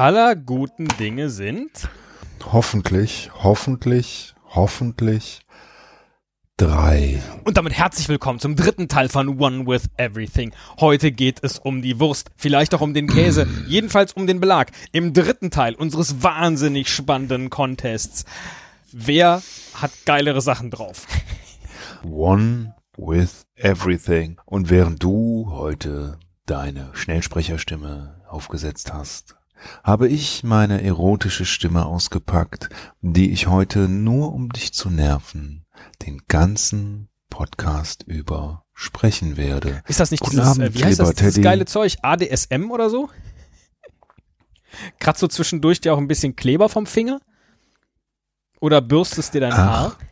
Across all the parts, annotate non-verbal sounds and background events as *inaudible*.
aller guten Dinge sind hoffentlich, hoffentlich, hoffentlich drei. Und damit herzlich willkommen zum dritten Teil von One with Everything. Heute geht es um die Wurst, vielleicht auch um den Käse, *clears throat* jedenfalls um den Belag. Im dritten Teil unseres wahnsinnig spannenden Contests. Wer hat geilere Sachen drauf? One with Everything. Und während du heute deine Schnellsprecherstimme aufgesetzt hast, habe ich meine erotische Stimme ausgepackt, die ich heute nur um dich zu nerven, den ganzen Podcast über sprechen werde. Ist das nicht Guten dieses, Abend, äh, wie heißt das, dieses Teddy. geile Zeug? ADSM oder so? Kratzt du zwischendurch dir auch ein bisschen Kleber vom Finger? Oder bürstest dir dein Haar? Ach,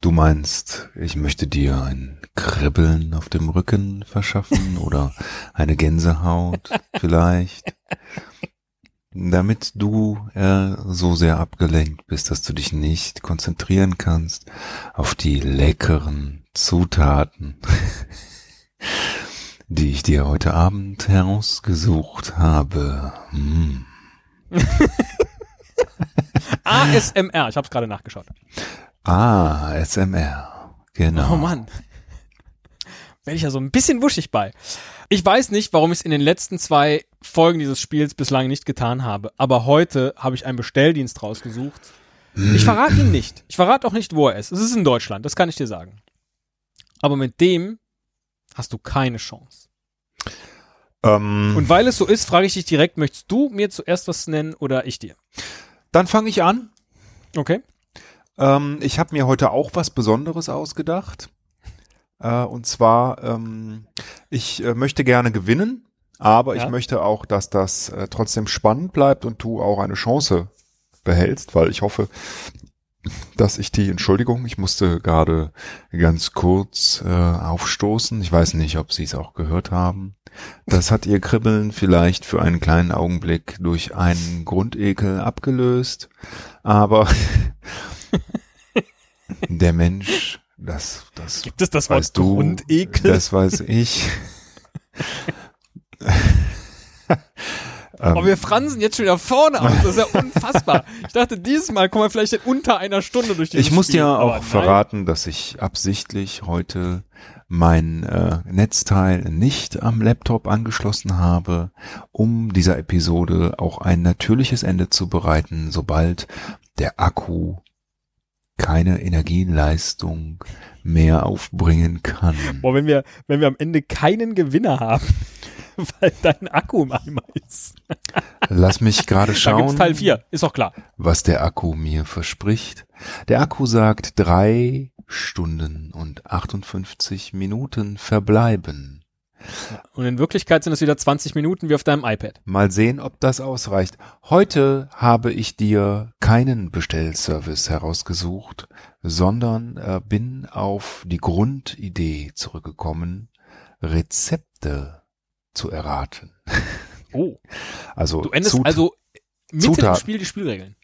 du meinst, ich möchte dir ein Kribbeln auf dem Rücken verschaffen oder eine Gänsehaut *laughs* vielleicht? Damit du äh, so sehr abgelenkt bist, dass du dich nicht konzentrieren kannst auf die leckeren Zutaten, *laughs* die ich dir heute Abend herausgesucht habe. Hm. *laughs* ASMR, ich habe es gerade nachgeschaut. Ah, SMR. Genau. Oh Mann. Werde ich ja so ein bisschen wuschig bei. Ich weiß nicht, warum ich es in den letzten zwei Folgen dieses Spiels bislang nicht getan habe, aber heute habe ich einen Bestelldienst rausgesucht. Ich verrate ihn nicht. Ich verrate auch nicht, wo er ist. Es ist in Deutschland, das kann ich dir sagen. Aber mit dem hast du keine Chance. Ähm, Und weil es so ist, frage ich dich direkt, möchtest du mir zuerst was nennen oder ich dir? dann fange ich an. Okay. Ähm, ich habe mir heute auch was Besonderes ausgedacht. Äh, und zwar, ähm, ich äh, möchte gerne gewinnen, aber Ja. ich möchte auch, dass das äh, trotzdem spannend bleibt und du auch eine Chance behältst, weil ich hoffe, dass ich die, Entschuldigung, ich musste gerade ganz kurz äh, aufstoßen. Ich weiß nicht, ob Sie es auch gehört haben. Das hat Ihr Kribbeln vielleicht für einen kleinen Augenblick durch einen Grundekel abgelöst, aber *laughs* der Mensch, das, das Gibt es das Wort du, Grundekel? das weiß ich. *laughs* Oh, wir fransen jetzt schon wieder vorne aus. Das ist ja unfassbar. Ich dachte, dieses Mal kommen wir vielleicht in unter einer Stunde durch dieses Ich muss Spiel. dir Aber auch nein. verraten, dass ich absichtlich heute mein äh, Netzteil nicht am Laptop angeschlossen habe, um dieser Episode auch ein natürliches Ende zu bereiten, sobald der Akku keine Energieleistung mehr aufbringen kann. Boah, wenn wir, wenn wir am Ende keinen Gewinner haben, *laughs* weil dein Akku im Eimer ist. Lass mich gerade Da gibt's schauen. Teil 4, ist doch klar. was der Akku mir verspricht. Der Akku sagt drei Stunden und 58 Minuten verbleiben. Und in Wirklichkeit sind es wieder 20 Minuten wie auf deinem iPad. Mal sehen, ob das ausreicht. Heute habe ich dir keinen Bestellservice herausgesucht, sondern äh, bin auf die Grundidee zurückgekommen, Rezepte zu erraten. *laughs* Oh. Also Du endest Zut- also mitten im Zutaten. Spiel die Spielregeln.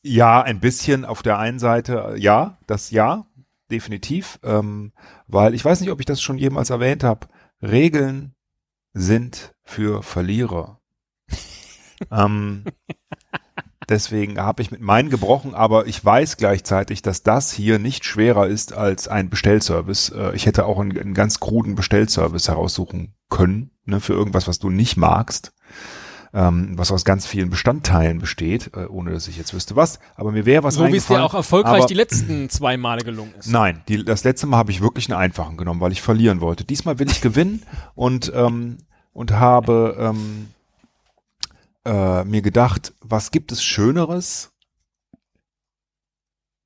Ja, ein bisschen auf der einen Seite, äh, ja, das ja, definitiv, ähm, weil ich weiß nicht, ob ich das schon jemals erwähnt habe. Regeln sind für Verlierer. *laughs* ähm, deswegen habe ich mit meinen gebrochen, aber ich weiß gleichzeitig, dass das hier nicht schwerer ist als ein Bestellservice. Äh, ich hätte auch einen, einen ganz kruden Bestellservice heraussuchen können, ne, für irgendwas, was du nicht magst ähm, was aus ganz vielen Bestandteilen besteht, äh, ohne dass ich jetzt wüsste was. Aber mir wäre was so wie es dir eingefallen. auch erfolgreich aber, die letzten zwei Male gelungen ist. Nein, die, das letzte Mal habe ich wirklich einen einfachen genommen, weil ich verlieren wollte. Diesmal will ich gewinnen und ähm, und habe ähm, äh, mir gedacht, was gibt es Schöneres,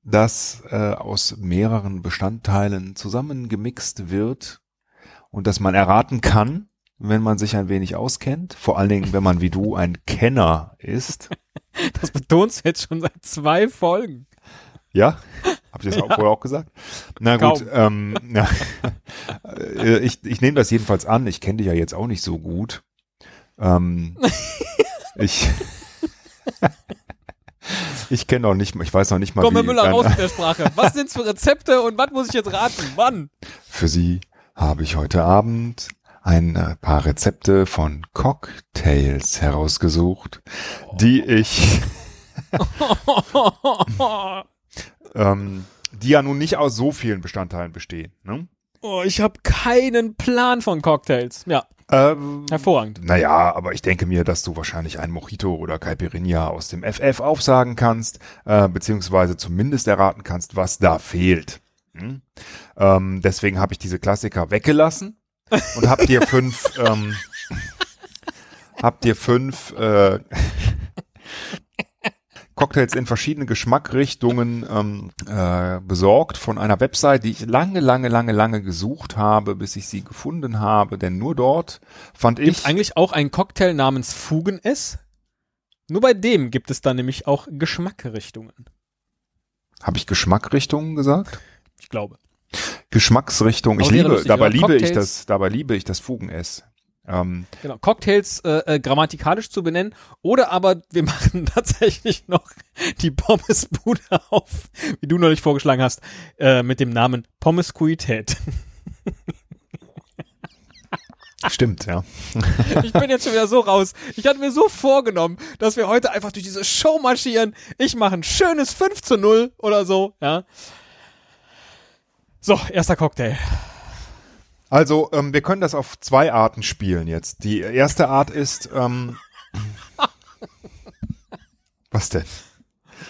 das äh, aus mehreren Bestandteilen zusammengemixt wird und dass man erraten kann, wenn man sich ein wenig auskennt, vor allen Dingen, wenn man wie du ein Kenner ist. *laughs* Das betonst du jetzt schon seit zwei Folgen. Ja? Habt ihr das *laughs* auch Ja. vorher auch gesagt? Na gut, Kaum. ähm, ja. *laughs* Äh, ich, ich nehme das jedenfalls an. Ich kenne dich ja jetzt auch nicht so gut. Ähm, ich ich kenne noch nicht ich weiß noch nicht mal, Komm, Herr Müller, raus mit der Sprache. Was sind's für Rezepte und was muss ich jetzt raten? Wann? Für Sie habe ich heute Abend ein äh, paar Rezepte von Cocktails herausgesucht, die ich, *laughs* ähm, die ja nun nicht aus so vielen Bestandteilen bestehen. Ne? oh, ich habe keinen Plan von Cocktails. Ja, Ähm, hervorragend. naja, aber ich denke mir, dass du wahrscheinlich einen Mojito oder Caipirinha aus dem FF aufsagen kannst, äh, beziehungsweise zumindest erraten kannst, was da fehlt. Hm? Ähm, deswegen habe ich diese Klassiker weggelassen und hab dir fünf, ähm, hab dir fünf äh, Cocktails in verschiedene Geschmackrichtungen ähm, äh, besorgt von einer Website, die ich lange, lange, lange, lange gesucht habe, bis ich sie gefunden habe. Denn nur dort fand Gibt ich eigentlich auch einen Cocktail namens Fugen-S? Nur bei dem gibt es dann nämlich auch Geschmackrichtungen. Habe ich Geschmackrichtungen gesagt? Ich glaube. Geschmacksrichtung. Ich liebe, lustig, dabei liebe ich Cocktails. das, dabei liebe ich das Fugen-S. Ähm, Genau. Cocktails äh, äh, grammatikalisch zu benennen. Oder aber wir *laughs* machen tatsächlich noch die Pommesbude auf, wie du neulich vorgeschlagen hast, äh, mit dem Namen Pommeskuität. stimmt, ja. *laughs* Ich bin jetzt schon wieder so raus. Ich hatte mir so vorgenommen, dass wir heute einfach durch diese Show marschieren. Ich mache ein schönes 5 zu 0 oder so, ja. So, erster Cocktail. Also, ähm, wir können das auf zwei Arten spielen jetzt. Die erste Art ist, ähm, *laughs* was denn?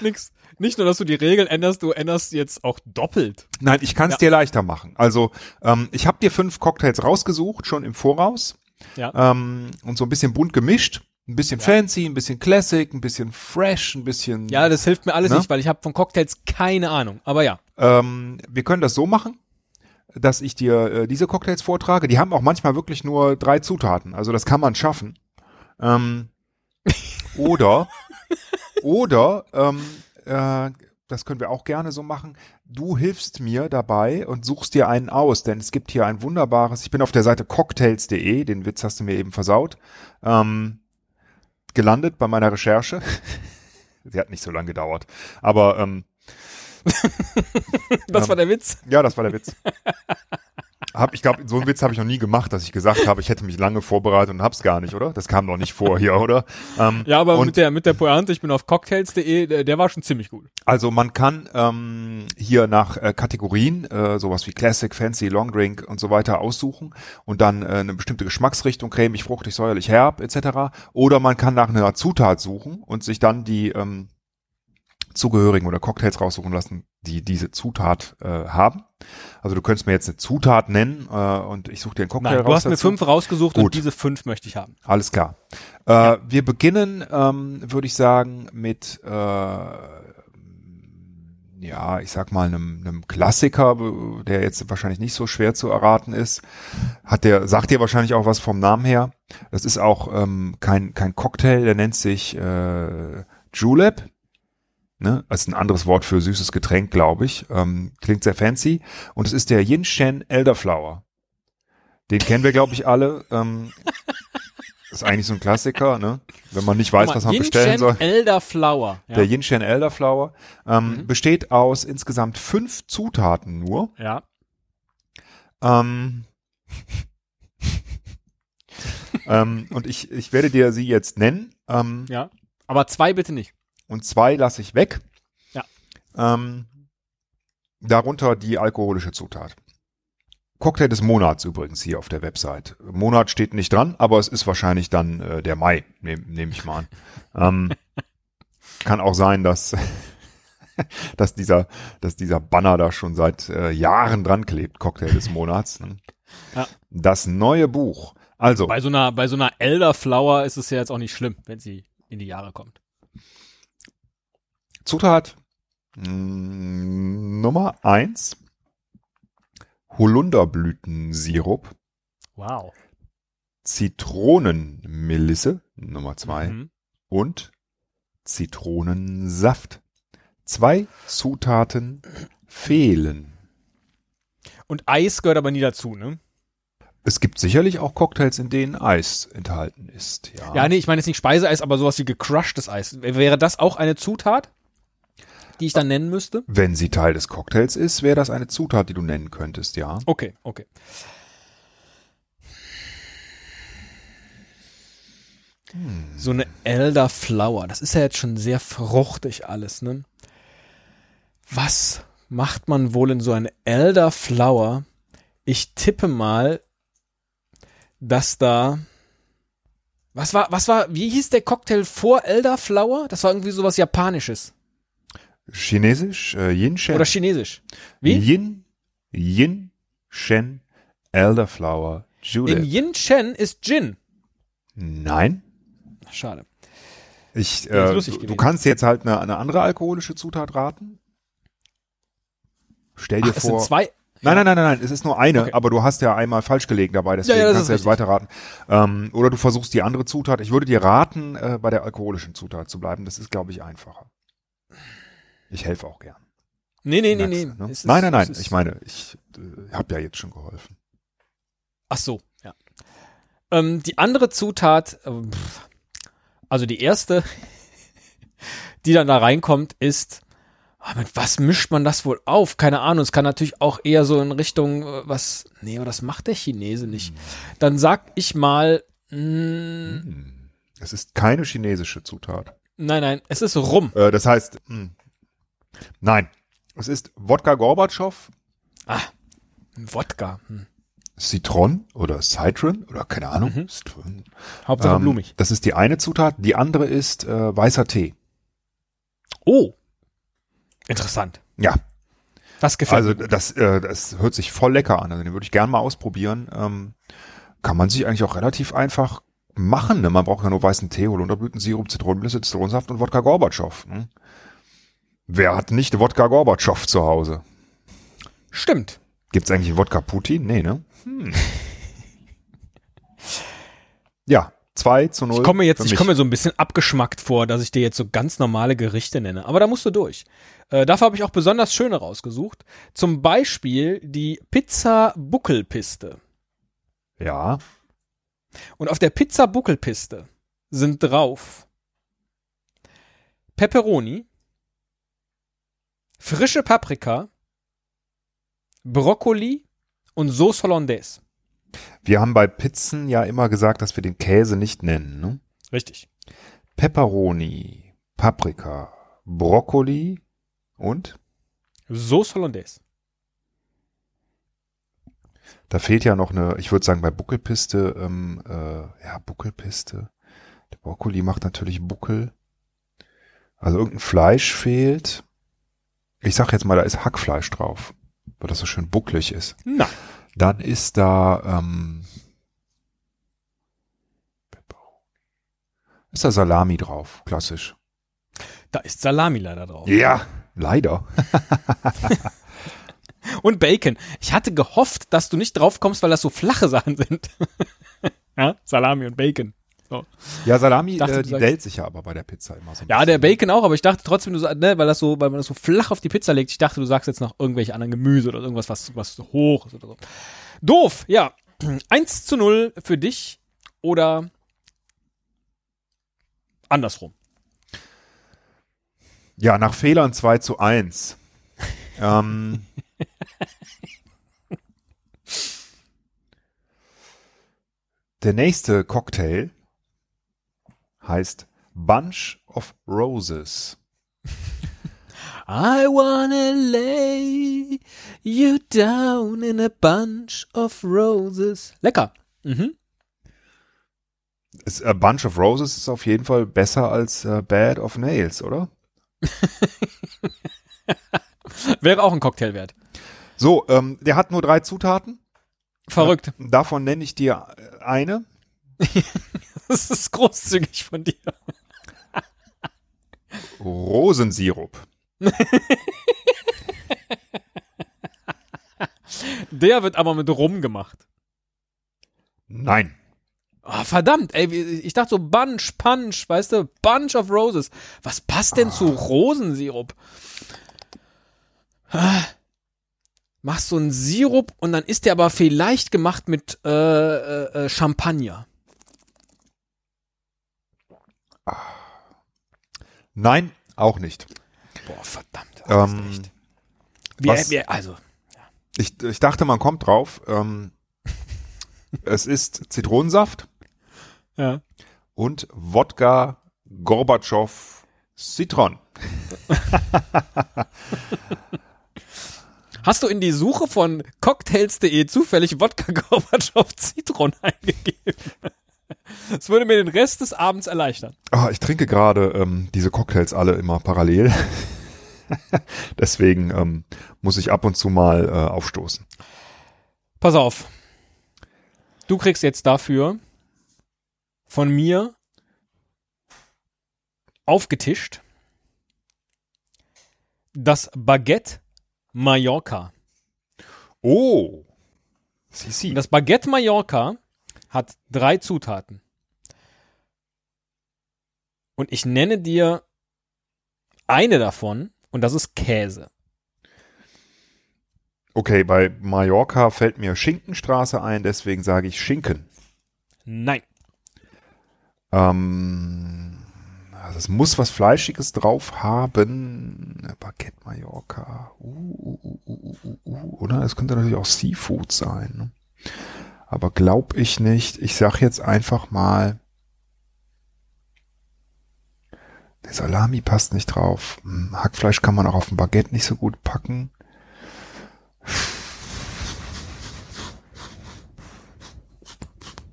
Nix. Nicht nur, dass du die Regeln änderst, du änderst jetzt auch doppelt. Nein, ich kann es Ja. dir leichter machen. Also, ähm, ich habe dir fünf Cocktails rausgesucht, schon im Voraus. Ja. Ähm, und so ein bisschen bunt gemischt. Ein bisschen fancy, ein bisschen classic, ein bisschen fresh, ein bisschen. Ja, das hilft mir alles Ne? nicht, weil ich habe von Cocktails keine Ahnung. Aber ja. Ähm, wir können das so machen, dass ich dir äh, diese Cocktails vortrage. Die haben auch manchmal wirklich nur drei Zutaten. Also das kann man schaffen. Ähm, *laughs* oder, oder, ähm, äh, das können wir auch gerne so machen. Du hilfst mir dabei und suchst dir einen aus, denn es gibt hier ein wunderbares, ich bin auf der Seite cocktails.de, den Witz hast du mir eben versaut, ähm, gelandet bei meiner Recherche. *laughs* Sie hat nicht so lange gedauert. Aber ähm, Das Ähm, war der Witz. ja, das war der Witz. *laughs* Hab, ich glaube, so einen Witz habe ich noch nie gemacht, dass ich gesagt habe, ich hätte mich lange vorbereitet und hab's gar nicht, oder? Das kam noch nicht vor hier, oder? Ähm, Ja, aber und mit der, mit der Pointe, ich bin auf cocktails.de, der, der war schon ziemlich gut. also man kann ähm, hier nach äh, Kategorien, äh, sowas wie Classic, Fancy, Long Drink und so weiter aussuchen und dann äh, eine bestimmte Geschmacksrichtung, cremig, fruchtig, säuerlich, herb etc. Oder man kann nach einer Zutat suchen und sich dann die ähm, zugehörigen oder Cocktails raussuchen lassen, die diese Zutat äh, haben. Also du könntest mir jetzt eine Zutat nennen äh, und ich suche dir einen Cocktail Nein, du raus hast mir dazu. fünf rausgesucht Gut. und diese fünf möchte ich haben. Alles klar. Äh, Wir beginnen, ähm, würde ich sagen, mit äh, ja, ich sag mal einem, einem Klassiker, der jetzt wahrscheinlich nicht so schwer zu erraten ist. Hat der sagt dir wahrscheinlich auch was vom Namen her. Das ist auch ähm, kein kein Cocktail, der nennt sich äh, Julep. Ne? Das ist ein anderes Wort für süßes Getränk, glaube ich. Ähm, klingt sehr fancy. Und es ist der Yin Shen Elderflower. Den kennen wir, glaube ich, alle. Ähm, *laughs* ist eigentlich so ein Klassiker, ne? Wenn man nicht weiß, mal, was man Yin bestellen soll. Elderflower. Ja. Der Yin Shen Elderflower ähm, Mhm. besteht aus insgesamt fünf Zutaten nur. ja. Ähm, *laughs* ähm, und ich, ich werde dir sie jetzt nennen. Ähm, Ja. Aber zwei bitte nicht. Und zwei lasse ich weg. Ja. Ähm, darunter die alkoholische Zutat. Cocktail des Monats übrigens hier auf der Website. Monat steht nicht dran, aber es ist wahrscheinlich dann äh, der Mai, nehme nehm ich mal an. *laughs* ähm, kann auch sein, dass, *laughs* dass, dieser, dass dieser Banner da schon seit äh, Jahren dran klebt, Cocktail des Monats. Ne? Ja. Das neue Buch. Also, Bei so einer, bei so einer Elderflower ist es ja jetzt auch nicht schlimm, wenn sie in die Jahre kommt. Zutat mh, Nummer eins Holunderblütensirup, Wow. Zitronenmelisse, Nummer zwei, Mhm. und Zitronensaft. Zwei Zutaten fehlen. Und Eis gehört aber nie dazu, ne? Es gibt sicherlich auch Cocktails, in denen Eis enthalten ist. Ja, Ja, nee, ich meine jetzt nicht Speiseeis, aber sowas wie gecrushtes Eis. Wäre das auch eine Zutat, die ich dann nennen müsste? Wenn sie Teil des Cocktails ist, wäre das eine Zutat, die du nennen könntest, ja. Okay, okay. So eine Elderflower, das ist ja jetzt schon sehr fruchtig alles, ne? Was macht man wohl in so eine Elderflower? Ich tippe mal, dass da was war, was war, wie hieß der Cocktail vor Elderflower? Das war irgendwie sowas Japanisches. Chinesisch, äh, Yin Shen. Oder Chinesisch. Wie? Yin, Yin Shen, Elderflower, In Julep. Yin Chen ist Gin. Nein. Schade. Ich, äh, du, du kannst jetzt halt eine, eine andere alkoholische Zutat raten. Stell dir Ach, es vor. sind zwei. Nein, nein, nein, nein, nein, es ist nur eine, Okay. aber du hast ja einmal falsch gelegen dabei, deswegen Ja, ja, kannst du jetzt weiterraten. Ähm, oder du versuchst die andere Zutat. Ich würde dir raten, äh, bei der alkoholischen Zutat zu bleiben. Das ist, glaube ich, einfacher. Ich helfe auch gern. Nee, nee, nee, Merkst nee. du, ne? Ist- Nein, nein, nein. Ich meine, ich äh, habe ja jetzt schon geholfen. Ach so, ja. Ähm, die andere Zutat, ähm, also die erste, *laughs* die dann da reinkommt, ist, ah, mit was mischt man das wohl auf? Keine Ahnung. Es kann natürlich auch eher so in Richtung, äh, was, nee, aber das macht der Chinese nicht. Dann sag ich mal, mh, Hm. Es ist keine chinesische Zutat. nein, nein, es ist Rum. Äh, das heißt, mh, nein. Es ist Wodka Gorbatschow, Ah, Wodka. Hm. Citron oder Citron oder keine Ahnung. Mhm. Citron. Hauptsache Ähm, blumig. Das ist die eine Zutat. Die andere ist äh, weißer Tee. Oh. Interessant. Ja, Das gefällt also mir. das, äh, das hört sich voll lecker an. Also den würde ich gerne mal ausprobieren. Ähm, kann man sich eigentlich auch relativ einfach machen. Ne? Man braucht ja nur weißen Tee, Holunderblütensirup, Zitronenblüte, Zitronensaft und Wodka Gorbatschow. Ne? Wer hat nicht Wodka Gorbatschow zu Hause? Stimmt. Gibt's eigentlich Wodka Putin? Nee, ne? Hm. *laughs* ja, 2 zu 0. Ich komme jetzt, ich komme mir so ein bisschen abgeschmackt vor, dass ich dir jetzt so ganz normale Gerichte nenne. Aber da musst du durch. Äh, dafür habe ich auch besonders schöne rausgesucht. Zum Beispiel die Pizza Buckelpiste. Ja, Und auf der Pizza Buckelpiste sind drauf Pepperoni, frische Paprika, Brokkoli und Sauce Hollandaise. wir haben bei Pizzen ja immer gesagt, dass wir den Käse nicht nennen. Ne? Richtig. Pepperoni, Paprika, Brokkoli und Sauce Hollandaise. da fehlt ja noch eine, ich würde sagen bei Buckelpiste, ähm, äh, ja Buckelpiste. Der Brokkoli macht natürlich Buckel. Also irgendein Fleisch fehlt. Ich sag jetzt mal, da ist Hackfleisch drauf, weil das so schön bucklig ist. Na, Dann ist da ähm, ist da Salami drauf, klassisch. da ist Salami leider drauf. Ja, leider. *laughs* Und Bacon. Ich hatte gehofft, dass du nicht drauf kommst, weil das so flache Sachen sind. *laughs* ja, Salami und Bacon. So. Ja, Salami, Dachte, äh, die dellt sich ja aber bei der Pizza immer so Ja, der bisschen. Bacon auch, aber ich dachte trotzdem, du, ne, weil das so, weil man das so flach auf die Pizza legt, ich dachte, du sagst jetzt noch irgendwelche anderen Gemüse oder irgendwas, was, was hoch ist oder so. Doof, ja. *clears throat* 1 zu 0 für dich oder andersrum. Ja, nach Fehlern 2 zu 1. ähm, *laughs* der nächste Cocktail heißt Bunch of Roses. I wanna lay you down in a bunch of roses. Lecker. Mhm. Ist, äh, Bunch of Roses ist auf jeden Fall besser als äh, Bad of Nails, oder? *laughs* Wäre auch ein Cocktail wert. So, ähm, der hat nur drei Zutaten. Verrückt. Davon nenne ich dir äh, eine. *laughs* *laughs* Das ist großzügig von dir. Rosensirup. Der wird aber mit Rum gemacht. Nein. Ah, verdammt, ey, ich dachte so Bunch, Punch, weißt du, Bunch of Roses. Was passt denn zu Rosensirup? Ah. Machst so einen Sirup und dann ist der aber vielleicht gemacht mit äh, äh, äh Champagner. Nein, auch nicht. Boah, verdammt. Ähm, echt. Wie, was- wie, also, Ich, ich dachte, man kommt drauf. Ähm, *laughs* es ist Zitronensaft ja. und Wodka Gorbatschow Citron. *laughs* Hast du in die Suche von cocktails.de zufällig Wodka Gorbatschow Zitron *laughs* eingegeben? *laughs* Das würde mir den Rest des Abends erleichtern. Ah, ich trinke gerade ähm, diese Cocktails alle immer parallel. *laughs* Deswegen ähm, muss ich ab und zu mal äh, aufstoßen. Pass auf. Du kriegst jetzt dafür von mir aufgetischt das Baguette Mallorca. Oh. Sisi. Das Baguette Mallorca hat drei Zutaten. Und ich nenne dir eine davon und das ist Käse. Okay, bei Mallorca fällt mir Schinkenstraße ein, deswegen sage ich Schinken. Nein. Ähm, also es muss was Fleischiges drauf haben. Baguette Mallorca. Uh, uh, uh, uh, uh, uh, oder? Es könnte natürlich auch Seafood sein. Ne? Aber glaub ich nicht. Ich sag jetzt einfach mal. Salami passt nicht drauf. Hm, Hackfleisch kann man auch auf ein Baguette nicht so gut packen.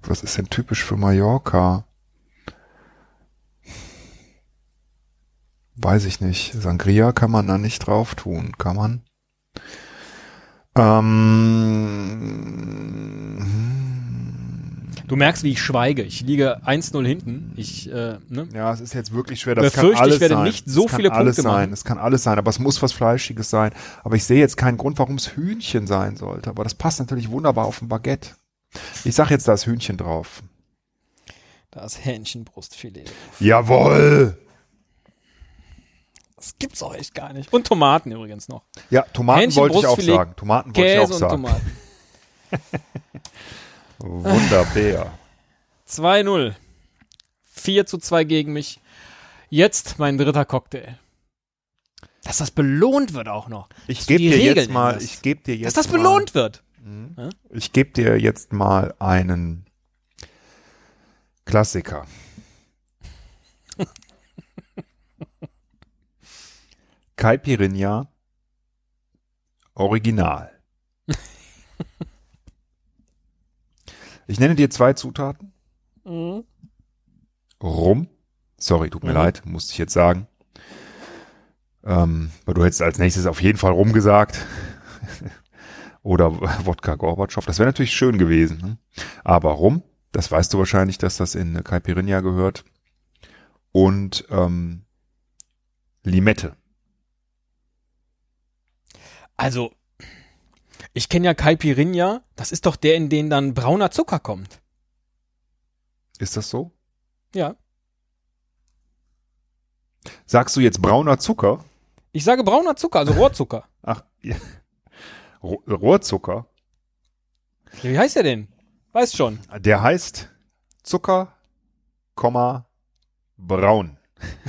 Was ist denn typisch für Mallorca? Weiß ich nicht. Sangria kann man da nicht drauf tun. Kann man? Ähm, Du merkst, wie ich schweige. Ich liege 1-0 hinten. Ich, äh, ne? ja, es ist jetzt wirklich schwer. Das Befürchte, kann alles ich werde sein. nicht so es kann viele alles Punkte sein. machen. Es kann alles sein, aber es muss was Fleischiges sein. Aber ich sehe jetzt keinen Grund, warum es Hühnchen sein sollte. Aber das passt natürlich wunderbar auf ein Baguette. Ich sag jetzt, da ist Hühnchen drauf. Da ist Hähnchenbrustfilet. Jawohl! Das gibt's auch echt gar nicht. Und Tomaten übrigens noch. Ja, Tomaten wollte ich auch sagen. Tomaten wollte ich auch Käse und sagen. Tomaten. *laughs* Wunderbar. 2-0. 4 zu 2 gegen mich. Jetzt mein dritter Cocktail. Dass das belohnt wird auch noch. Ich gebe dir Regeln jetzt mal, änderst. ich gebe dir Dass das mal, belohnt wird. Ich gebe dir jetzt mal einen Klassiker. *laughs* Caipirinha Original. Ich nenne dir zwei Zutaten. Mhm. Rum. Sorry, tut mir Mhm. leid, musste ich jetzt sagen. Ähm, weil du hättest als nächstes auf jeden Fall Rum gesagt. *laughs* Oder Wodka Gorbatschow. Das wäre natürlich schön gewesen. Ne? Aber Rum, das weißt du wahrscheinlich, dass das in Caipirinha gehört. Und ähm, Limette. Also, ich kenne ja Caipirinha. Das ist doch der, in den dann brauner Zucker kommt. Ist das so? Ja. Sagst du jetzt brauner Zucker? Ich sage brauner Zucker, also Rohrzucker. *laughs* Ach, ja. Ro- Rohrzucker. Ja, Wie heißt der denn? Weiß schon. Der heißt Zucker, Komma, braun.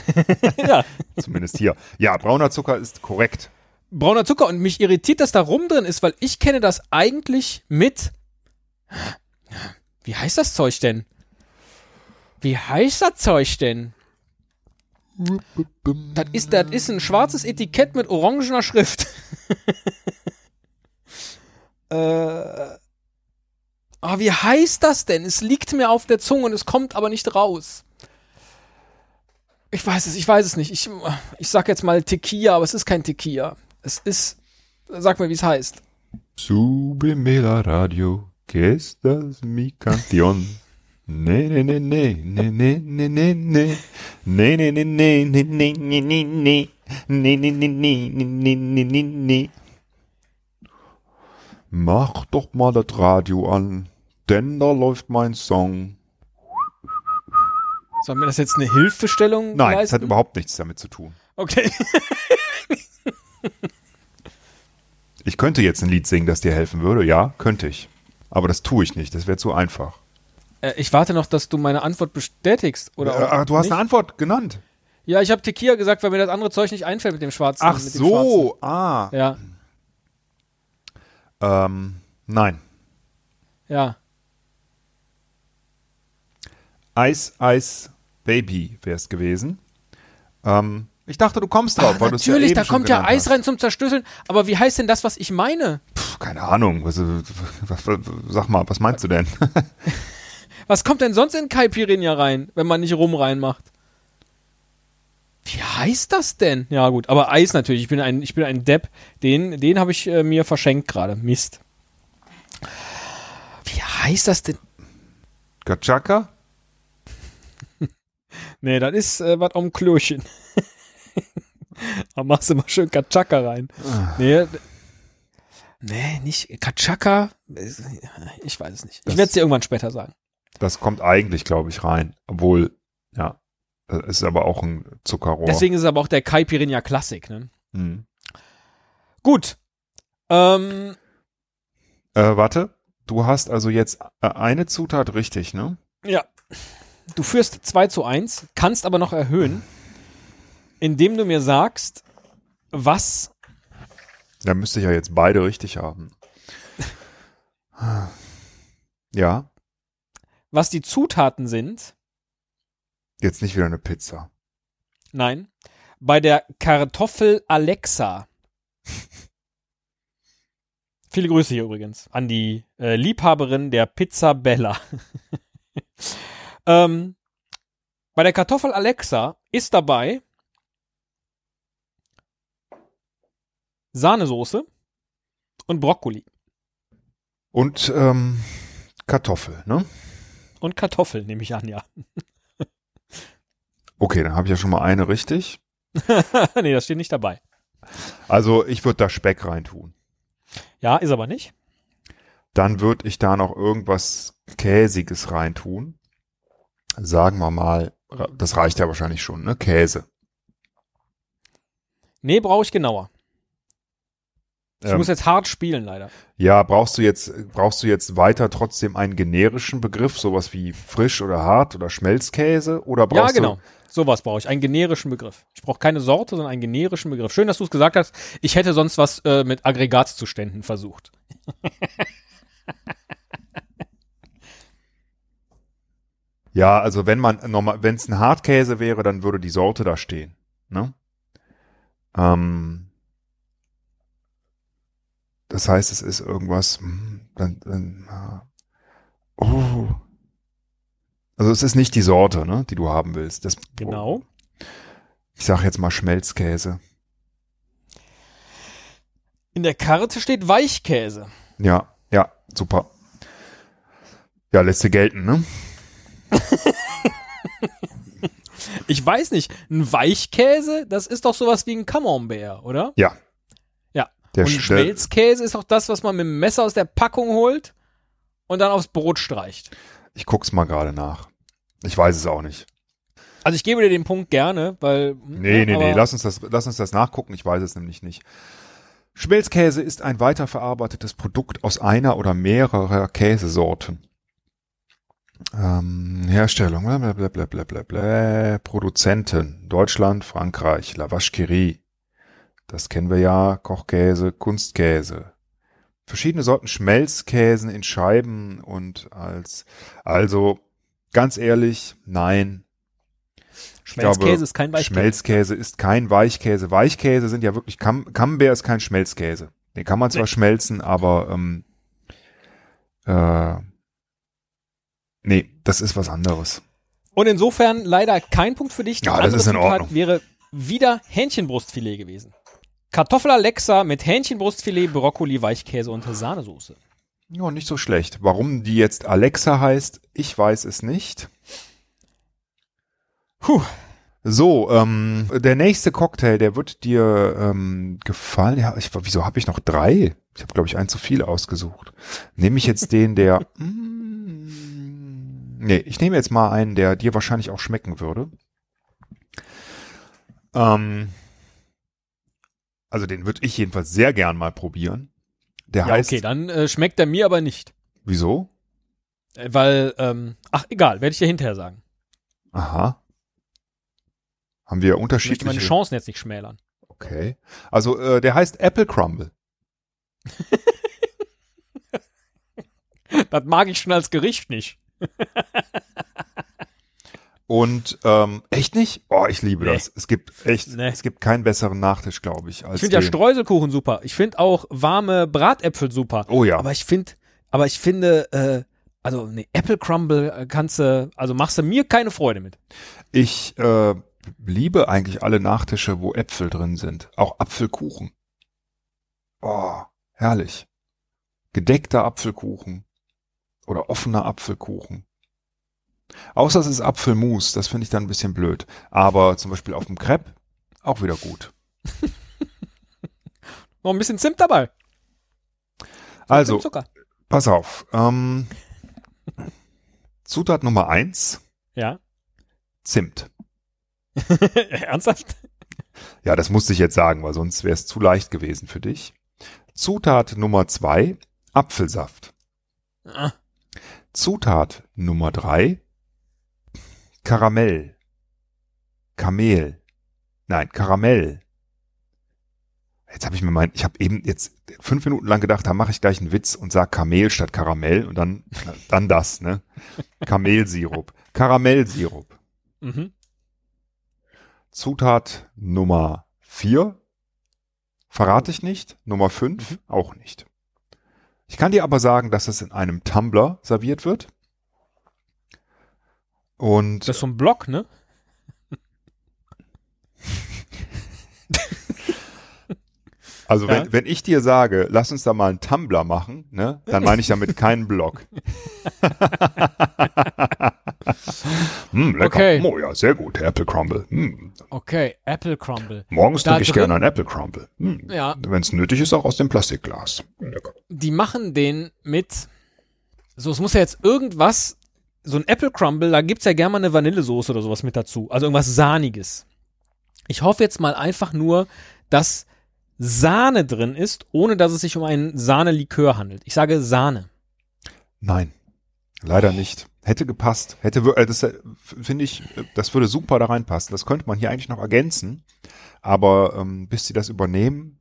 *laughs* ja. Zumindest hier. Ja, brauner Zucker ist korrekt. Brauner Zucker und mich irritiert, dass da rum drin ist, weil ich kenne das eigentlich mit. Wie heißt das Zeug denn? Wie heißt das Zeug denn? Das ist, das ist ein schwarzes Etikett mit orangener Schrift. *laughs* äh, ah, wie heißt das denn? Es liegt mir auf der Zunge und es kommt aber nicht raus. Ich weiß es, ich weiß es nicht. Ich, ich sag jetzt mal Tequila, aber es ist kein Tequila. Es ist, sag mir, wie es heißt. Súbeme la radio, que esta es mi canción. Ne, ne, ne, ne, ne, ne, ne, ne, ne. Ne, ne, ne, ne, ne, ne, ne, ne, ne. Ne, ne, ne, ne, ne, ne, ne, ne, ne. Mach doch mal das Radio an, denn da läuft mein Song. Soll mir das jetzt eine Hilfestellung Nein, leisten? hat überhaupt nichts damit zu tun. Okay. Ich könnte jetzt ein Lied singen, das dir helfen würde, ja, könnte ich. Aber das tue ich nicht, das wäre zu einfach. Äh, ich warte noch, dass du meine Antwort bestätigst. Oder Äh, du hast nicht. eine Antwort genannt. Ja, ich habe Tequila gesagt, weil mir das andere Zeug nicht einfällt mit dem schwarzen. Ach so, ah. Schwarzen. Ja, Ähm, nein. ja. Ice Ice Baby wäre es gewesen. Ähm, ich dachte, du kommst drauf, Ach, weil du es ja natürlich, eben da kommt ja Eis hast. rein zum Zerstößeln. Aber wie heißt denn das, was ich meine? Puh, keine Ahnung. Was, was, was, sag mal, was meinst du denn? *laughs* Was kommt denn sonst in Caipirinha rein, wenn man nicht Rum reinmacht? Wie heißt das denn? Ja gut, aber Eis natürlich. Ich bin ein, ich bin ein Depp. Den, den habe ich äh, mir verschenkt gerade. Mist. Wie heißt das denn? Gachaka? *laughs* Nee, das ist äh, was am Klöchen. *laughs* da machst du mal schön Katschaka rein. Nee, d- nee, nicht Katschaka. Ich weiß es nicht. Ich Das- werde es dir irgendwann später sagen. Das kommt eigentlich, glaube ich, rein. Obwohl, ja, das ist aber auch ein Zuckerrohr. Deswegen ist es aber auch der Caipirinha Klassik. Ne? Hm. Gut. Ähm, Äh, warte, du hast also jetzt äh, eine Zutat richtig, ne? ja. Du führst 2 zu 1, kannst aber noch erhöhen, indem du mir sagst, was Da müsste ich ja jetzt beide richtig haben. Ja, was die Zutaten sind. jetzt nicht wieder eine Pizza. Nein. Bei der Kartoffel Alexa. *laughs* Viele Grüße hier übrigens an die äh, Liebhaberin der Pizza Bella. *laughs* ähm, bei der Kartoffel Alexa ist dabei Sahnesoße und Brokkoli Und ähm, Kartoffel, ne? und Kartoffel, nehme ich an, ja. *laughs* Okay, dann habe ich ja schon mal eine richtig. *laughs* nee, das steht nicht dabei. Also ich würde da Speck reintun. Ja, ist aber nicht. Dann würde ich da noch irgendwas Käsiges reintun. Sagen wir mal, das reicht ja wahrscheinlich schon, ne? Käse. Nee, brauche ich genauer. Ich Ähm, muss jetzt hart spielen, leider. Ja, brauchst du jetzt, brauchst du jetzt weiter trotzdem einen generischen Begriff, sowas wie frisch oder hart oder Schmelzkäse? Oder Ja, brauchst genau. du, Sowas brauche ich. Einen generischen Begriff. Ich brauche keine Sorte, sondern einen generischen Begriff. Schön, dass du es gesagt hast. Ich hätte sonst was äh, mit Aggregatzuständen versucht. *laughs* ja, also wenn man normal, wenn es ein Hartkäse wäre, dann würde die Sorte da stehen, ne? Ähm, das heißt, es ist irgendwas, hm, dann, dann, oh. Also es ist nicht die Sorte, ne, die du haben willst. Das, Genau. Ich sag jetzt mal Schmelzkäse. In der Karte steht Weichkäse. Ja, ja, super. Ja, lässt sie gelten, ne? *laughs* Ich weiß nicht. Ein Weichkäse, das ist doch sowas wie ein Camembert, oder? Ja. Der und Sch- Schmelzkäse ist auch das, was man mit dem Messer aus der Packung holt und dann aufs Brot streicht. Ich guck's mal gerade nach. Ich weiß es auch nicht. Also ich gebe dir den Punkt gerne, weil. Nee, ja, nee, nee, aber- lass uns das, lass uns das nachgucken. Ich weiß es nämlich nicht. Schmelzkäse ist ein weiterverarbeitetes Produkt aus einer oder mehrerer Käsesorten. Ähm, Herstellung, blablabla, blablabla, Produzenten, Deutschland, Frankreich, La Vacherie. Das kennen wir ja, Kochkäse, Kunstkäse. Verschiedene Sorten Schmelzkäsen in Scheiben und als, also, ganz ehrlich, nein. Schmelzkäse glaube, ist kein Weichkäse. Schmelzkäse ist kein Weichkäse. Weichkäse sind ja wirklich, Cam Camembert ist kein Schmelzkäse. Den kann man zwar Nee. schmelzen, aber ähm, äh, nee, das ist was anderes. Und insofern leider kein Punkt für dich. Die Ja, das ist in Ordnung. wäre wieder Hähnchenbrustfilet gewesen. Kartoffel Alexa mit Hähnchenbrustfilet, Brokkoli, Weichkäse und Sahnesoße. Ja, nicht so schlecht. Warum die jetzt Alexa heißt, ich weiß es nicht. Puh. So, ähm, der nächste Cocktail, der wird dir ähm, gefallen. Ja, ich, wieso habe ich noch drei? Ich habe, glaube ich, einen zu viel ausgesucht. Nehme ich jetzt den, der... *laughs* Mm, Nee, ich nehme jetzt mal einen, der dir wahrscheinlich auch schmecken würde. Ähm, also den würde ich jedenfalls sehr gern mal probieren. Der Ja, heißt, okay, dann äh, schmeckt er mir aber nicht. wieso? Äh, Weil, ähm, ach, egal, werde ich dir hinterher sagen. Aha. Haben wir Ich möchte meine unterschiedliche. Chancen jetzt nicht schmälern. Okay. Also äh, der heißt Apple Crumble. *laughs* Das mag ich schon als Gericht nicht. *laughs* Und ähm, echt nicht? Oh, ich liebe Nee. das. Es gibt echt, Nee. es gibt keinen besseren Nachtisch, glaube ich, als Ich finde ja. Streuselkuchen super. Ich finde auch warme Bratäpfel super. Oh ja. Aber ich finde, aber ich finde, äh, also ne, Apple Crumble äh, kannst du, also machst du mir keine Freude mit. Ich äh, liebe eigentlich alle Nachtische, wo Äpfel drin sind. Auch Apfelkuchen. Oh, herrlich. Gedeckter Apfelkuchen. Oder offener Apfelkuchen. Außer es ist Apfelmus, das finde ich dann ein bisschen blöd. Aber zum Beispiel auf dem Crepe auch wieder gut. *laughs* Noch ein bisschen Zimt dabei. Also, Zucker. pass auf. Ähm, Zutat Nummer eins Ja. Zimt. *laughs* Ernsthaft? Ja, das musste ich jetzt sagen, weil sonst wäre es zu leicht gewesen für dich. Zutat Nummer zwei Apfelsaft. Ah, Zutat Nummer drei Karamell. Kamel. Nein, Karamell. Jetzt habe ich mir mein, ich habe eben jetzt fünf Minuten lang gedacht, da mache ich gleich einen Witz und sag Kamel statt Karamell und dann, dann das, ne? Kamelsirup. Karamellsirup. Mhm. Zutat Nummer vier verrate ich nicht. Nummer fünf auch nicht. Ich kann dir aber sagen, dass es in einem Tumbler serviert wird. Und Das ist so ein Block, ne? *laughs* also wenn, Ja. wenn ich dir sage, lass uns da mal einen Tumbler machen, ne, dann meine ich damit keinen Block. *laughs* hm, lecker. Okay. Oh ja, sehr gut, Apple Crumble. Hm. Okay, Apple Crumble. Morgens trinke ich gerne einen Apple Crumble. Hm. Ja, Wenn es nötig ist, auch aus dem Plastikglas. Lecker. die machen den mit, so, es muss ja jetzt irgendwas, so ein Apple Crumble, da gibt's ja gerne mal eine Vanillesoße oder sowas mit dazu. Also irgendwas Sahniges. Ich hoffe jetzt mal einfach nur, dass Sahne drin ist, ohne dass es sich um einen Sahnelikör handelt. Ich sage Sahne. Nein, leider nicht. Hätte gepasst. Hätte, äh, das äh, finde ich, äh, das würde super da reinpassen. Das könnte man hier eigentlich noch ergänzen. Aber ähm, bis sie das übernehmen,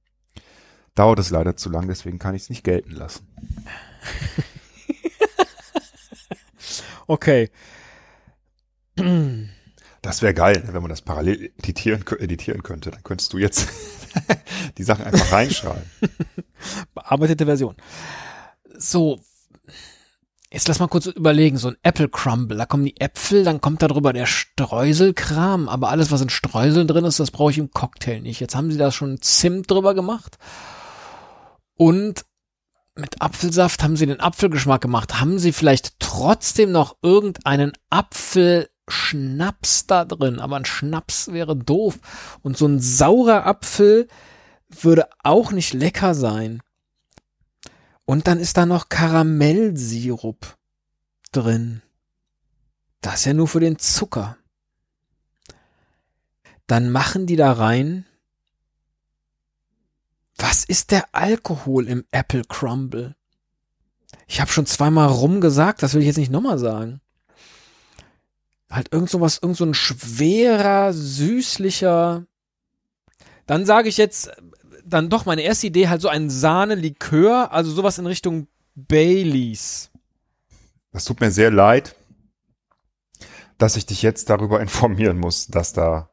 dauert es leider zu lang. Deswegen kann ich es nicht gelten lassen. *laughs* Okay. Das wäre geil, ne, wenn man das parallel editieren, editieren könnte. Dann könntest du jetzt *laughs* die Sachen einfach reinschreiben. Bearbeitete Version. So. Jetzt lass mal kurz überlegen, so ein Apple Crumble, da kommen die Äpfel, dann kommt da drüber der Streuselkram, aber alles, was in Streusel drin ist, das brauche ich im Cocktail nicht. Jetzt haben sie da schon Zimt drüber gemacht und mit Apfelsaft haben sie den Apfelgeschmack gemacht. Haben sie vielleicht trotzdem noch irgendeinen Apfelschnaps da drin? Aber ein Schnaps wäre doof. Und so ein saurer Apfel würde auch nicht lecker sein. Und dann ist da noch Karamellsirup drin. Das ist ja nur für den Zucker. Dann machen die da rein. Was ist der Alkohol im Apple Crumble? Ich habe schon zweimal rum gesagt, das will ich jetzt nicht nochmal sagen. Halt irgend sowas, irgend so ein schwerer, süßlicher. Dann sage ich jetzt, dann doch meine erste Idee halt so ein Sahne-Likör, also sowas in Richtung Baileys. Das tut mir sehr leid, dass ich dich jetzt darüber *laughs* informieren muss, dass da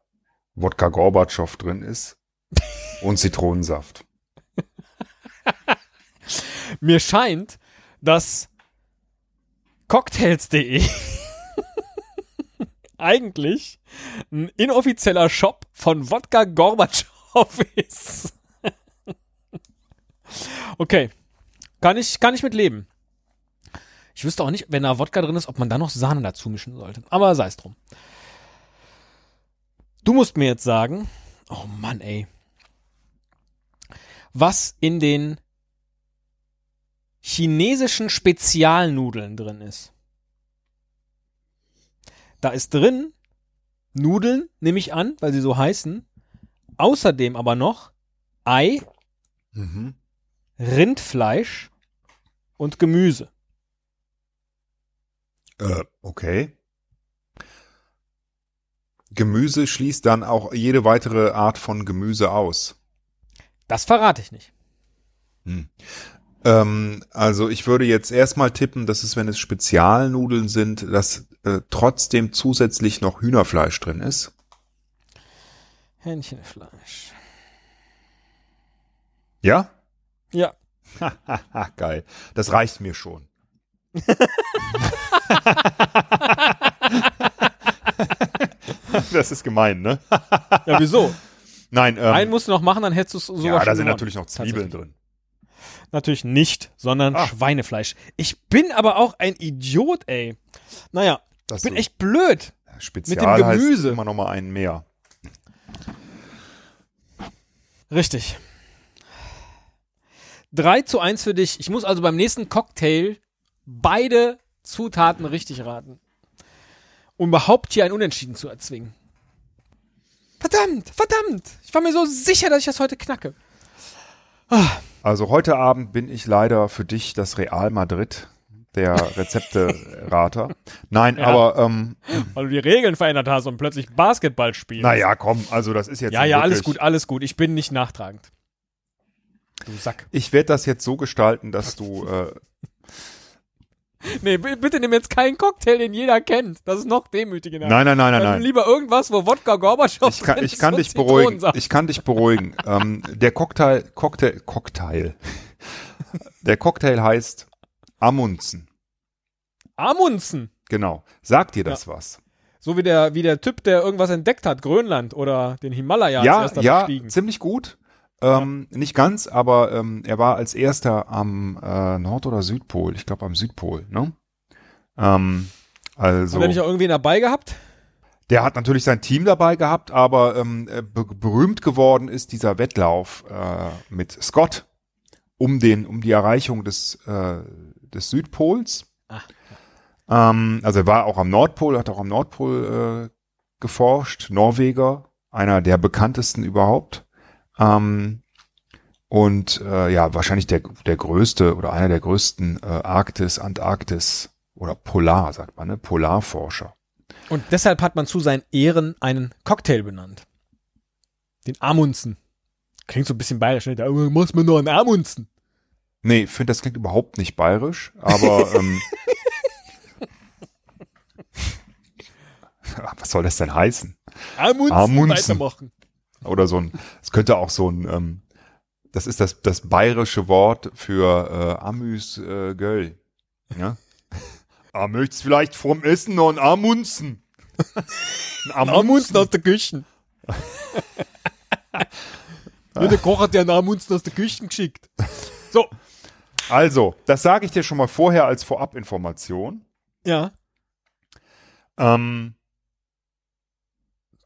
Wodka Gorbatschow drin ist und Zitronensaft. *laughs* Mir scheint, dass Cocktails.de *laughs* eigentlich ein inoffizieller Shop von Wodka Gorbatschow *laughs* ist. okay. Kann ich, kann ich mit leben. Ich wüsste auch nicht, wenn da Wodka drin ist, ob man da noch Sahne dazu mischen sollte. Aber sei es drum. Du musst mir jetzt sagen, oh Mann, ey. Was in den chinesischen Spezialnudeln drin ist. Da ist drin Nudeln, nehme ich an, weil sie so heißen. Außerdem aber noch Ei, Mhm. Rindfleisch und Gemüse. Äh, okay. Gemüse schließt dann auch jede weitere Art von Gemüse aus. Das verrate ich nicht. Ähm, also ich würde jetzt erstmal tippen, dass es, wenn es Spezialnudeln sind, dass äh, trotzdem zusätzlich noch Hühnerfleisch drin ist. Hähnchenfleisch. Ja? Ja. *laughs* Geil. Das reicht mir schon. *laughs* *laughs* das ist gemein, ne? Ja, wieso? Nein, ähm, Einen musst du noch machen, dann hättest du es sogar ja, da sind gewonnen. natürlich noch Zwiebeln drin. Natürlich nicht, sondern Ah. Schweinefleisch. Ich bin aber auch ein Idiot, ey. Naja, Das ich bin so echt blöd. Spezial mit dem Gemüse. heißt immer noch mal einen mehr. Richtig. 3 zu 1 für dich. Ich muss also beim nächsten Cocktail beide Zutaten richtig raten. Um überhaupt hier ein Unentschieden zu erzwingen. Verdammt, verdammt. Ich war mir so sicher, dass ich das heute knacke. Also heute Abend bin ich leider für dich das Real Madrid der Rezepte-Rater. *laughs* Nein, Ja. aber ähm, Weil du die Regeln verändert hast und plötzlich Basketball spielst. naja, komm, also das ist jetzt Ja, ja, alles gut, alles gut. Ich bin nicht nachtragend. Du Sack. Ich werde das jetzt so gestalten, dass du äh, Nee, bitte nimm jetzt keinen Cocktail, den jeder kennt. Das ist noch demütiger. Nein, nein, nein, nein, nein. lieber irgendwas, wo Wodka Gorbatschow Ich kann, ich kann dich beruhigen. Ich kann dich beruhigen. *laughs* ähm, der Cocktail, Cocktail, Cocktail. Der Cocktail heißt Amundsen. Amundsen. Genau. Sagt dir das was? So wie der, wie der Typ, der irgendwas entdeckt hat, Grönland oder den Himalaya ja, ja, ziemlich gut. Ähm, Nicht ganz, aber ähm, er war als erster am äh, Nord- oder Südpol. Ich glaube am Südpol. Ne? Ähm, also Hat er nicht auch irgendwen dabei gehabt? der hat natürlich sein Team dabei gehabt, aber ähm, äh, be berühmt geworden ist dieser Wettlauf äh, mit Scott um den um die Erreichung des äh, des Südpols. Ah. Ähm, also er war auch am Nordpol, hat auch am Nordpol äh, geforscht, Norweger, einer der bekanntesten überhaupt. Ähm, und äh, ja, wahrscheinlich der, der größte oder einer der größten äh, Arktis, Antarktis oder Polar, sagt man, ne? Polarforscher. Und deshalb hat man zu seinen Ehren einen Cocktail benannt. Den Amundsen. Klingt so ein bisschen bayerisch, ne? Da muss man nur einen Amundsen. Nee, ich finde, das klingt überhaupt nicht bayerisch, aber *laughs* ähm, *laughs* was soll das denn heißen? Amundsen, Amundsen. weitermachen. Oder so ein, es könnte auch so ein, ähm, das ist das, das bayerische Wort für äh, Amüs äh, Göll. Ja? *laughs* Ah, möchtest vielleicht vom Essen noch ein Amundsen? Ein Amundsen aus der Küche. *laughs* ja, der Koch hat ja einen Amundsen aus der Küche geschickt. So, Also, das sage ich dir schon mal vorher als Vorabinformation. ja. Ähm,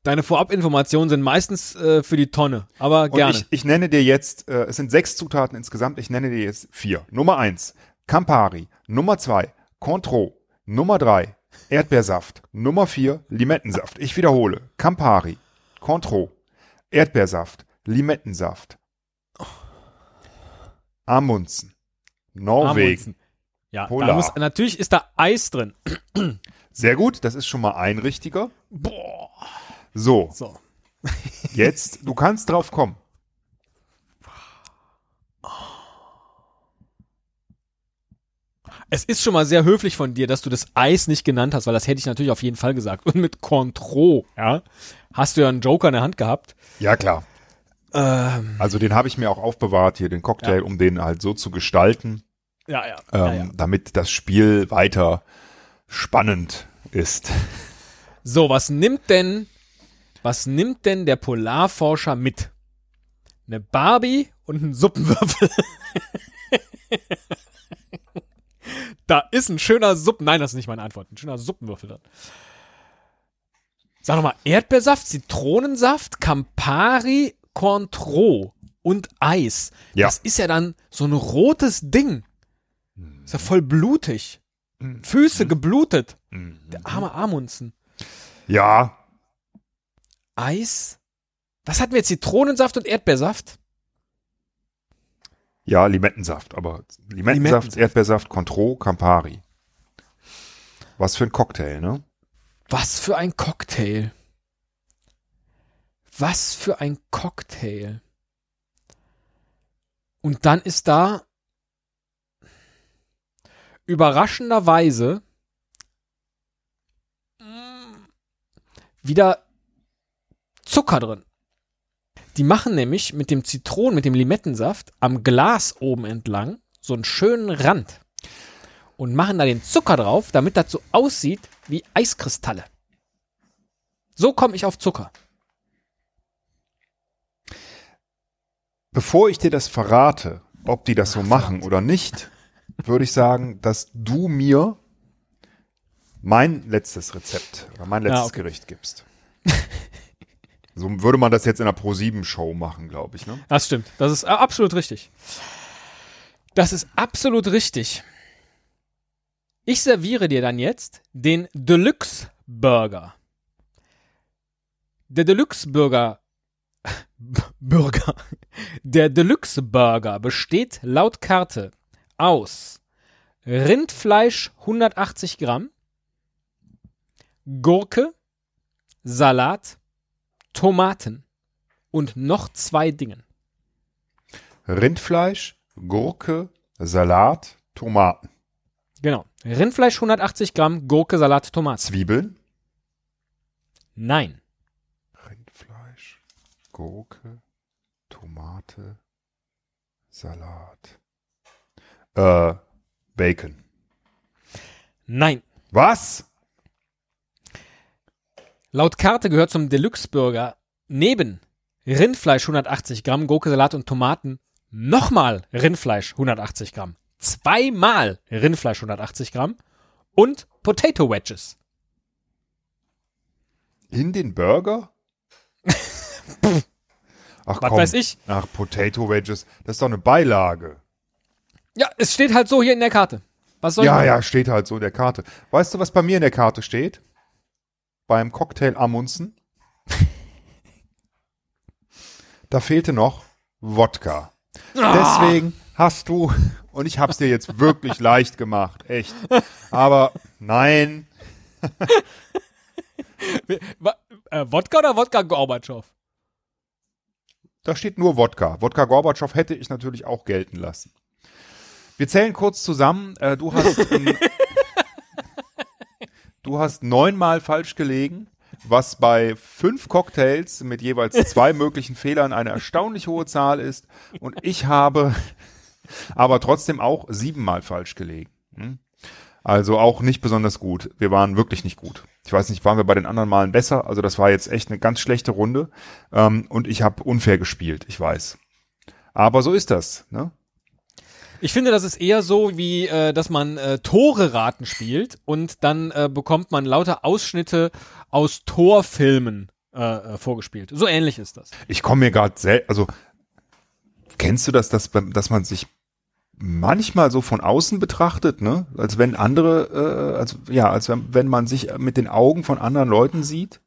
Deine Vorabinformationen sind meistens äh, für die Tonne, aber gerne. ich, ich nenne dir jetzt, äh, es sind sechs Zutaten insgesamt, ich nenne dir jetzt vier. Nummer eins, Campari. Nummer zwei, Cointreau. Nummer drei, Erdbeersaft. Nummer vier, Limettensaft. Ich wiederhole, Campari, Cointreau, Erdbeersaft, Limettensaft. Amundsen, Norwegen. Amundsen. Ja, Polar. muss, natürlich ist da Eis drin. Sehr gut, das ist schon mal ein richtiger. Boah. So, So. *laughs* jetzt, du kannst drauf kommen. Es ist schon mal sehr höflich von dir, dass du das Eis nicht genannt hast, weil das hätte ich natürlich auf jeden Fall gesagt. Und mit Contro, ja, hast du ja einen Joker in der Hand gehabt. Ja, klar. Ähm, Also den habe ich mir auch aufbewahrt hier, den Cocktail, Ja. um den halt so zu gestalten. ja, ja, ähm, ja, ja. damit das Spiel weiter spannend ist. So, was nimmt denn, was nimmt denn der Polarforscher mit? Eine Barbie und einen Suppenwürfel. *laughs* da ist ein schöner Suppen. Nein, das ist nicht meine Antwort. Ein schöner Suppenwürfel drin. Sag nochmal, Erdbeersaft, Zitronensaft, Campari, Cointreau und Eis. Ja. Das ist ja dann so ein rotes Ding. Ist ja voll blutig. Füße geblutet. Der arme Amundsen. Ja, Eis? Was hatten wir jetzt? Zitronensaft und Erdbeersaft? ja, Limettensaft, aber Limettensaft, Limettensaft. Erdbeersaft, Contro, Campari. Was für ein Cocktail, ne? Was für ein Cocktail. Was für ein Cocktail. Und dann ist da überraschenderweise wieder Zucker drin. Die machen nämlich mit dem Zitronen, mit dem Limettensaft am Glas oben entlang so einen schönen Rand und machen da den Zucker drauf, damit das so aussieht wie Eiskristalle. So komme ich auf Zucker. Bevor ich dir das verrate, ob die das so machen oder nicht, würde ich sagen, dass du mir mein letztes Rezept oder mein letztes Ja, okay. Gericht gibst. *laughs* So würde man das jetzt in einer Pro-7-Show machen, glaube ich, ne? Das stimmt. Das ist äh, absolut richtig. Das ist absolut richtig. Ich serviere dir dann jetzt den Deluxe Burger. Der Deluxe Burger *laughs* Burger. Der Deluxe Burger besteht laut Karte aus Rindfleisch 180 Gramm, Gurke, Salat, Tomaten und noch zwei Dingen. Rindfleisch, Gurke, Salat, Tomaten, Genau. Rindfleisch 180 Gramm, Gurke, Salat, Tomaten. Zwiebeln. Nein. Rindfleisch, Gurke, Tomate, Salat. Äh, Bacon. Nein. Was? Laut Karte gehört zum Deluxe Burger neben Rindfleisch 180 Gramm, Gurke, Salat und Tomaten nochmal Rindfleisch 180 Gramm. Zweimal Rindfleisch 180 Gramm und Potato Wedges. In den Burger? *laughs* Ach Was komm. weiß ich? Ach, Potato Wedges. Das ist doch eine Beilage. Ja, es steht halt so hier in der Karte. Was soll Ja, ja, steht halt so in der Karte. Weißt du, was bei mir in der Karte steht? Beim Cocktail Amundsen. *laughs* da fehlte noch Wodka. Ah. Deswegen hast du, *laughs* und ich hab's dir jetzt wirklich leicht gemacht, echt. Aber nein, *laughs* äh, Wodka oder Wodka Gorbatschow? da steht nur Wodka. Wodka Gorbatschow hätte ich natürlich auch gelten lassen. Wir zählen kurz zusammen. Äh, du hast ähm, du hast neunmal falsch gelegen, was bei fünf Cocktails mit jeweils zwei *laughs* möglichen Fehlern eine erstaunlich hohe Zahl ist. Und ich habe *laughs* aber trotzdem auch siebenmal falsch gelegen. Hm? Also auch nicht besonders gut. Wir waren wirklich nicht gut. Ich weiß nicht, waren wir bei den anderen Malen besser? Also das war jetzt echt eine ganz schlechte Runde. Ähm, und ich habe unfair gespielt, ich weiß. Aber so ist das. Ne? Ich finde, das ist eher so, wie äh, dass man äh, Tore raten spielt und dann äh, bekommt man lauter Ausschnitte aus Torfilmen äh, äh, vorgespielt. So ähnlich ist das. Ich komme mir gerade sel also kennst du das, dass, dass man sich manchmal so von außen betrachtet, ne? Als wenn andere, äh, als ja, als wenn man sich mit den Augen von anderen Leuten sieht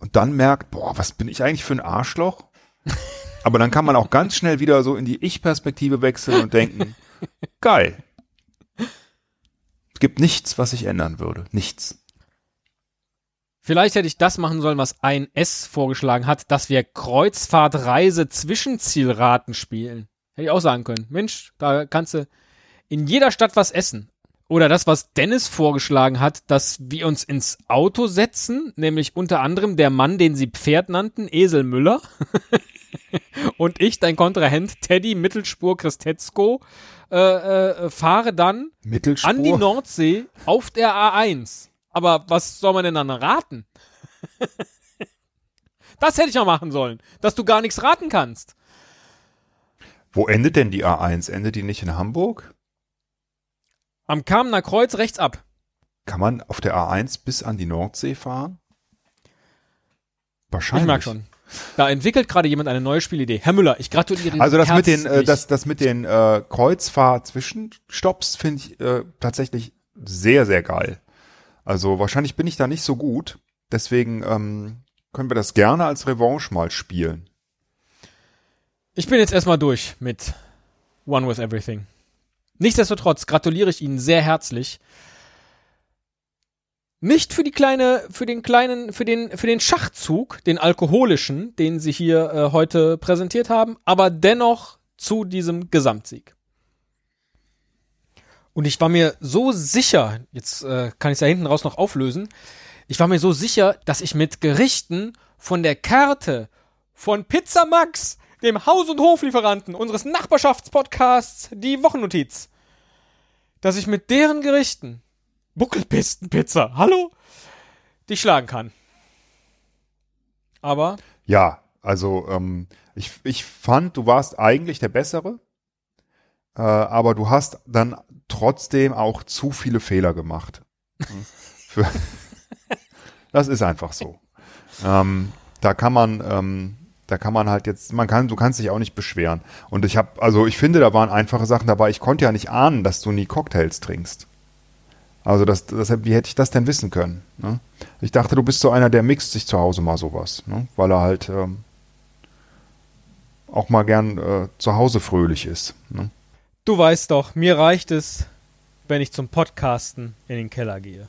und dann merkt, boah, was bin ich eigentlich für ein Arschloch? Aber dann kann man auch ganz schnell wieder so in die Ich-Perspektive wechseln und denken, *laughs* geil. Es gibt nichts, was ich ändern würde. Nichts. Vielleicht hätte ich das machen sollen, was ein S vorgeschlagen hat, dass wir Kreuzfahrtreise Zwischenzielraten spielen. Hätte ich auch sagen können. Mensch, da kannst du in jeder Stadt was essen. Oder das, was Dennis vorgeschlagen hat, dass wir uns ins Auto setzen, nämlich unter anderem der Mann, den sie Pferd nannten, Esel Müller. *laughs* Und ich, dein Kontrahent, Teddy Mittelspur Christetzko, äh, äh, fahre dann Mittelspur. an die Nordsee auf der A1. Aber was soll man denn dann raten? *laughs* das hätte ich auch machen sollen, dass du gar nichts raten kannst. Wo endet denn die A1? Endet die nicht in Hamburg? Am Kamener Kreuz rechts ab. Kann man auf der A1 bis an die Nordsee fahren? Wahrscheinlich. Ich merk schon. Da entwickelt gerade jemand eine neue Spielidee. Herr Müller, ich gratuliere Ihnen Also das mit den, äh, herzlich. das, das mit den äh, Kreuzfahrt-Zwischenstopps finde ich äh, tatsächlich sehr, sehr geil. Also wahrscheinlich bin ich da nicht so gut. deswegen ähm, können wir das gerne als Revanche mal spielen. Ich bin jetzt erstmal durch mit One with Everything. Nichtsdestotrotz gratuliere ich Ihnen sehr herzlich. Nicht für die kleine, für den kleinen, für den, für den Schachzug, den alkoholischen, den Sie hier äh, heute präsentiert haben, aber dennoch zu diesem Gesamtsieg. Und ich war mir so sicher, jetzt äh, kann ich es ja hinten raus noch auflösen, ich war mir so sicher, dass ich mit Gerichten von der Karte von Pizza Max, dem Haus- und Hoflieferanten unseres Nachbarschaftspodcasts, die Wochennotiz, dass ich mit deren Gerichten, Buckelpistenpizza, hallo, dich schlagen kann. Aber. Ja, also ähm, ich, ich fand, du warst eigentlich der Bessere, äh, aber du hast dann trotzdem auch zu viele Fehler gemacht. *laughs* Für, das ist einfach so. Ähm, da kann man, ähm, da kann man halt jetzt, man kann, du kannst dich auch nicht beschweren. Und ich habe, also ich finde, da waren einfache Sachen dabei. Ich konnte ja nicht ahnen, dass du nie Cocktails trinkst. Also das, das, wie hätte ich das denn wissen können? Ne? Ich dachte, du bist so einer, der mixt sich zu Hause mal sowas, ne? weil er halt ähm, auch mal gern äh, zu Hause fröhlich ist. Ne? Du weißt doch, mir reicht es, wenn ich zum Podcasten in den Keller gehe.